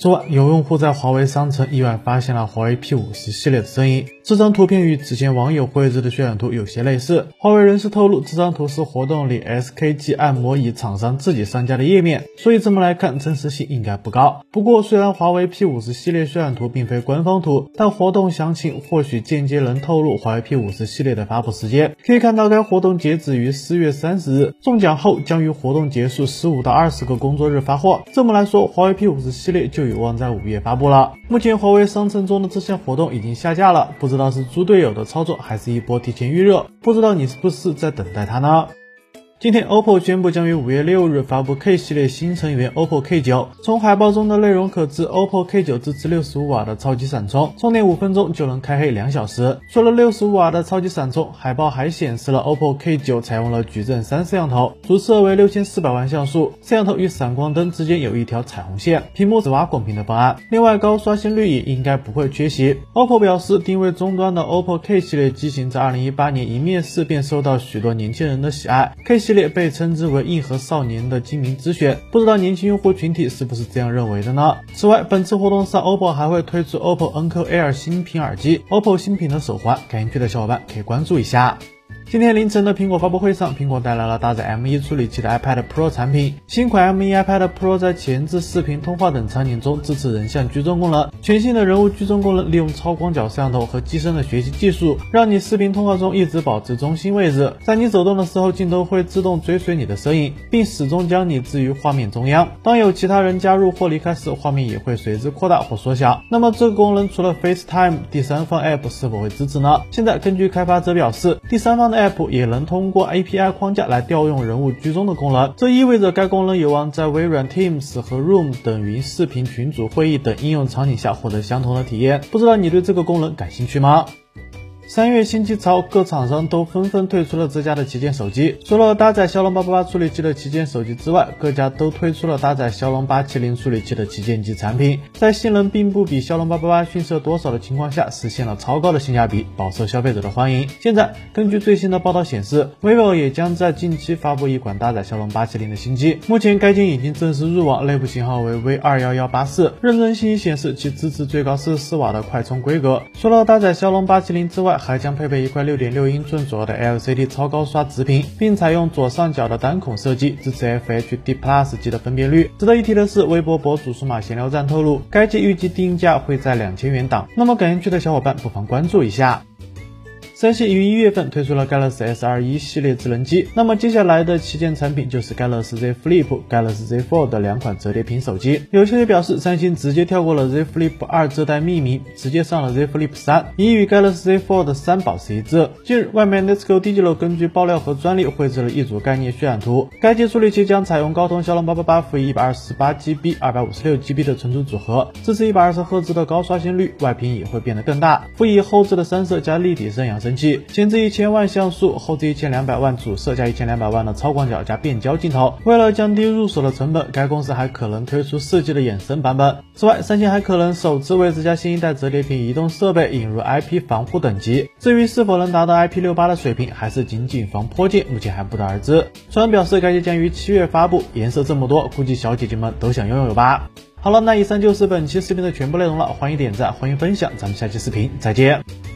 昨晚有用户在华为商城意外发现了华为 P50 系列的身影。这张图片与此前网友绘制的渲染图有些类似。华为人士透露，这张图是活动里 SKG 按摩椅厂商自己上架的页面，所以这么来看真实性应该不高。不过，虽然华为 P50 系列渲染图并非官方图，但活动详情或许间接能透露华为 P50 系列的发布时间。可以看到，该活动截止于四月三十日，中奖后将于活动结束十五到二十个工作日发货。这么来说，华为 P50 系列就有望在五月发布了。目前华为商城中的这项活动已经下架了，不知道是猪队友的操作，还是一波提前预热？不知道你是不是在等待它呢？今天，OPPO 宣布将于五月六日发布 K 系列新成员 OPPO K9。从海报中的内容可知，OPPO K9 支持六十五瓦的超级闪充，充电五分钟就能开黑两小时。除了六十五瓦的超级闪充，海报还显示了 OPPO K9 采用了矩阵三摄像头，主摄为六千四百万像素，摄像头与闪光灯之间有一条彩虹线，屏幕紫挖孔屏的方案。另外，高刷新率也应该不会缺席。OPPO 表示，定位终端的 OPPO K 系列机型在二零一八年一面世便受到许多年轻人的喜爱。K 系系列被称之为硬核少年的精明之选，不知道年轻用户群体是不是这样认为的呢？此外，本次活动上，OPPO 还会推出 OPPO Enco Air 新品耳机、OPPO 新品的手环，感兴趣的小伙伴可以关注一下。今天凌晨的苹果发布会上，苹果带来了搭载 M1 处理器的 iPad Pro 产品。新款 M1 iPad Pro 在前置视频通话等场景中支持人像居中功能，全新的人物居中功能利用超广角摄像头和机身的学习技术，让你视频通话中一直保持中心位置。在你走动的时候，镜头会自动追随你的身影，并始终将你置于画面中央。当有其他人加入或离开时，画面也会随之扩大或缩小。那么这个功能除了 FaceTime，第三方 App 是否会支持呢？现在根据开发者表示，第三方的 App 也能通过 API 框架来调用人物居中的功能，这意味着该功能有望在微软 Teams 和 Room 等云视频群组会议等应用场景下获得相同的体验。不知道你对这个功能感兴趣吗？三月新机潮，各厂商都纷纷推出了自家的旗舰手机。除了搭载骁龙八八八处理器的旗舰手机之外，各家都推出了搭载骁龙八七零处理器的旗舰级产品。在性能并不比骁龙八八八逊色多少的情况下，实现了超高的性价比，饱受消费者的欢迎。现在，根据最新的报道显示，vivo 也将在近期发布一款搭载骁龙八七零的新机。目前，该机已经正式入网，内部型号为 V 二幺幺八四，认证信息显示其支持最高四十四瓦的快充规格。除了搭载骁龙八七零之外，还将配备一块六点六英寸左右的 LCD 超高刷直屏，并采用左上角的单孔设计，支持 FHD Plus 级的分辨率。值得一提的是，微博博主数码闲聊站透露，该机预计定价会在两千元档。那么感兴趣的小伙伴不妨关注一下。三星于一月份推出了 Galaxy S21 系列智能机，那么接下来的旗舰产品就是 Galaxy Z Flip、Galaxy Z Fold 的两款折叠屏手机。有消息表示，三星直接跳过了 Z Flip 二这代命名，直接上了 Z Flip 三，已与 Galaxy Z Fold 三保持一致。近日，外媒 Let's Go Digital 根据爆料和专利绘制了一组概念渲染图，该机处理器将采用高通骁龙八八八辅以一百二十八 GB、二百五十六 GB 的存储组合，支持一百二十赫兹的高刷新率，外屏也会变得更大，辅以后置的三摄加立体声扬声。器前置一千万像素，后置一千两百万主摄加一千两百万的超广角加变焦镜头。为了降低入手的成本，该公司还可能推出四 G 的衍生版本。此外，三星还可能首次为自家新一代折叠屏移动设备引入 IP 防护等级。至于是否能达到 IP 六八的水平，还是仅仅防泼溅，目前还不得而知。虽然表示该机将于七月发布，颜色这么多，估计小姐姐们都想拥有吧。好了，那以上就是本期视频的全部内容了，欢迎点赞，欢迎分享，咱们下期视频再见。